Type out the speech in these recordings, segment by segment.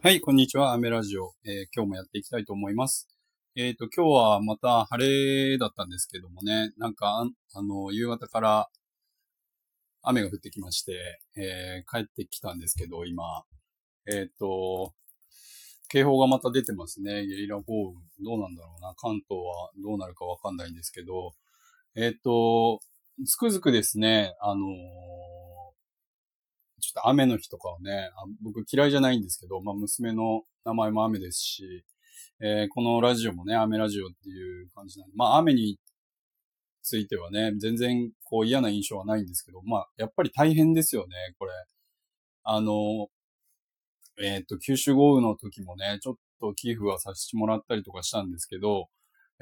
はい、こんにちは。アメラジオ、えー今日もやっていきたいと思います。えっ、と、今日はまた晴れだったんですけどもね、なんか、あの、夕方から雨が降ってきまして、えー帰ってきたんですけど、今、えっ、と、警報がまた出てますね。ゲリラ豪雨。どうなんだろうな。関東はどうなるかわかんないんですけど、えっ、と、つくづくですね、あのちょっと雨の日とかはね、あ僕嫌いじゃないんですけど、まあ娘の名前も雨ですし、えーこのラジオもね、雨ラジオっていう感じなんで、まあ雨についてはね、全然こう嫌な印象はないんですけど、まあやっぱり大変ですよね、これ。あの、えっ、と、九州豪雨の時もね、ちょっと寄付はさせてもらったりとかしたんですけど、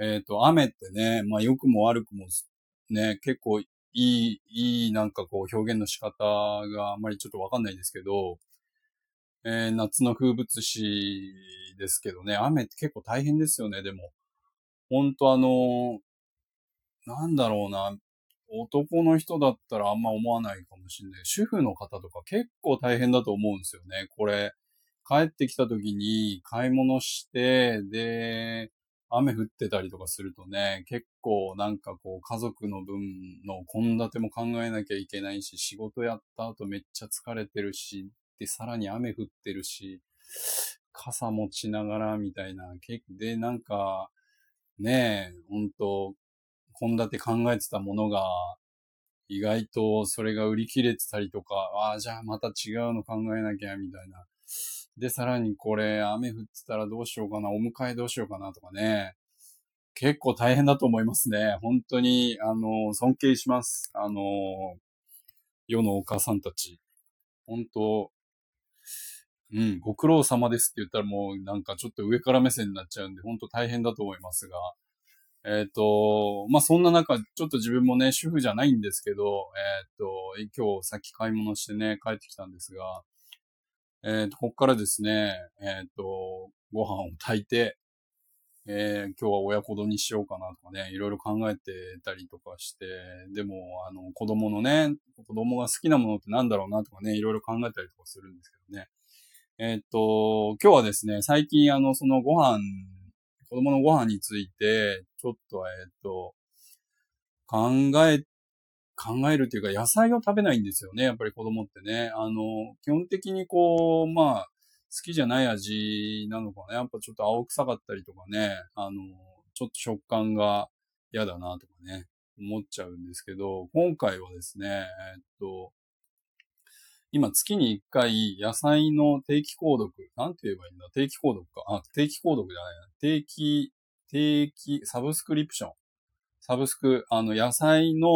えっ、と、雨ってね、まあ良くも悪くもね、結構いい、いいなんかこう表現の仕方があんまりちょっとわかんないですけど、えー夏の風物詩ですけどね、雨って結構大変ですよね、でも。ほんとあの、なんだろうな、男の人だったらあんま思わないかもしれない。主婦の方とか結構大変だと思うんですよね。これ、帰ってきた時に買い物して、で、雨降ってたりとかするとね、結構なんかこう家族の分の献立も考えなきゃいけないし、仕事やった後めっちゃ疲れてるし、で、さらに雨降ってるし、傘持ちながらみたいな、で、なんか、ねえ、ほんと、献立考えてたものが、意外とそれが売り切れてたりとか、ああ、じゃあまた違うの考えなきゃ、みたいな。で、さらにこれ、雨降ってたらどうしようかな、お迎えどうしようかなとかね。結構大変だと思いますね。本当に、あの、尊敬します。あの、世のお母さんたち。本当、うん、ご苦労様ですって言ったらもうなんかちょっと上から目線になっちゃうんで、本当大変だと思いますが。えっ、と、まあ、そんな中、ちょっと自分もね、主婦じゃないんですけど、えっ、と、今日さっき買い物してね、帰ってきたんですが、えっ、と、こっからですね、えっ、と、ご飯を炊いて、えー今日は親子丼にしようかなとかね、いろいろ考えてたりとかして、でも、あの、子供のね、子供が好きなものってなんだろうなとかね、いろいろ考えたりとかするんですけどね。えーと、今日はですね、最近あの、そのご飯、子供のご飯について、ちょっと、えーと、考え、考えるというか、野菜を食べないんですよね、やっぱり子供ってね。あの、基本的にこう、まあ、好きじゃない味なのかね。やっぱちょっと青臭かったりとかね、あの、ちょっと食感が嫌だなとかね、思っちゃうんですけど、今回はですね、えっと、今月に1回野菜の定期購読、なんて言えばいいんだ？定期購読か。あ、定期購読じゃないな。定期、定期、サブスクリプション。サブスク、あの、野菜の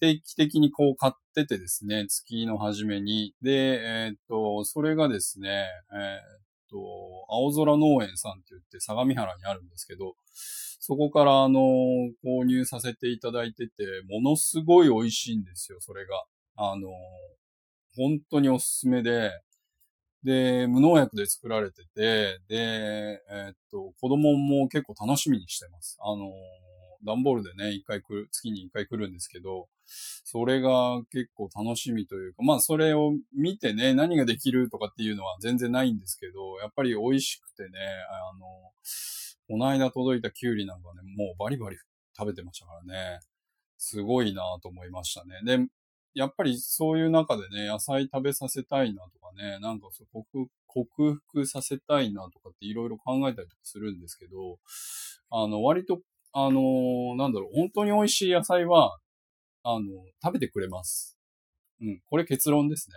定期的にこう買っててですね、月の初めに。で、えーっと、それがですね、えーっと、青空農園さんって言って相模原にあるんですけど、そこからあの、購入させていただいてて、ものすごい美味しいんですよ、それが。あの、本当におすすめで、で、無農薬で作られてて、で、えっと、子供も結構楽しみにしてます。あの、段ボールでね、一回来る、月に一回来るんですけど、それが結構楽しみというか、まあそれを見てね、何ができるとかっていうのは全然ないんですけど、やっぱり美味しくてね、あの、この間届いたキュウリなんかね、もうバリバリ食べてましたからね、すごいなと思いましたね。で、やっぱりそういう中でね、野菜食べさせたいなとかね、なんかそう克克服させたいなとかっていろいろ考えたりとかするんですけど、あの、割と、あの、なんだろう、本当に美味しい野菜は、あの、食べてくれます。うん、これ結論ですね。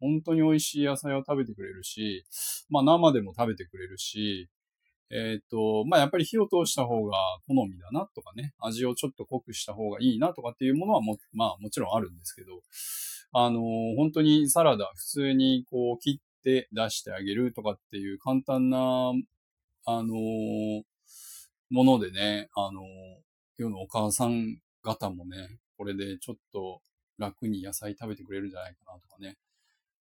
本当に美味しい野菜を食べてくれるし、まあ生でも食べてくれるし、えっ、と、まあやっぱり火を通した方が好みだなとかね、味をちょっと濃くした方がいいなとかっていうものはも、まあもちろんあるんですけど、あの本当にサラダ普通にこう切って出してあげるとかっていう簡単な、あのものでね、あの世のお母さん方もね、これでちょっと楽に野菜食べてくれるんじゃないかなとかね、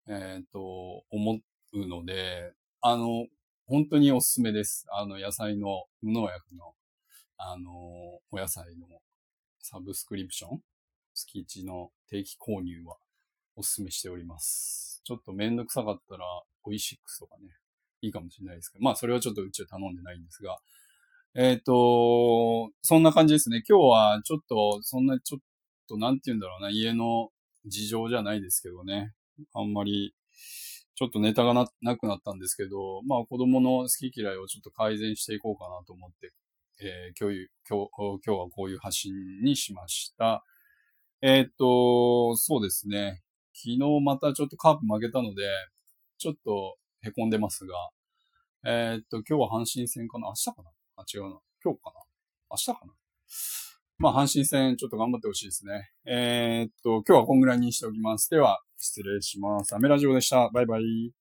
えっ、と、思うので、あの、本当におすすめです。あの、野菜の無農薬の、あの、お野菜のサブスクリプション月1の定期購入はおすすめしております。ちょっとめんどくさかったら、オイシックスとかね、いいかもしれないですけど、まあそれはちょっとうちは頼んでないんですが、えっ、と、そんな感じですね。今日はちょっと、そんなちょっと、なんて言うんだろうな、家の事情じゃないですけどね。あんまり、ちょっとネタがななくなったんですけど、まあ子供の好き嫌いをちょっと改善していこうかなと思って、えー、今日、今日、今日はこういう発信にしました。えー、っと、そうですね。昨日またちょっとカープ負けたので、ちょっと凹んでますが、えー、っと、今日は阪神戦かな？明日かな？あ、違うな。今日かな？明日かな？まあ、阪神戦ちょっと頑張ってほしいですね。えー、っと、今日はこんぐらいにしておきます。では、失礼します。アメラジオでした。バイバイ。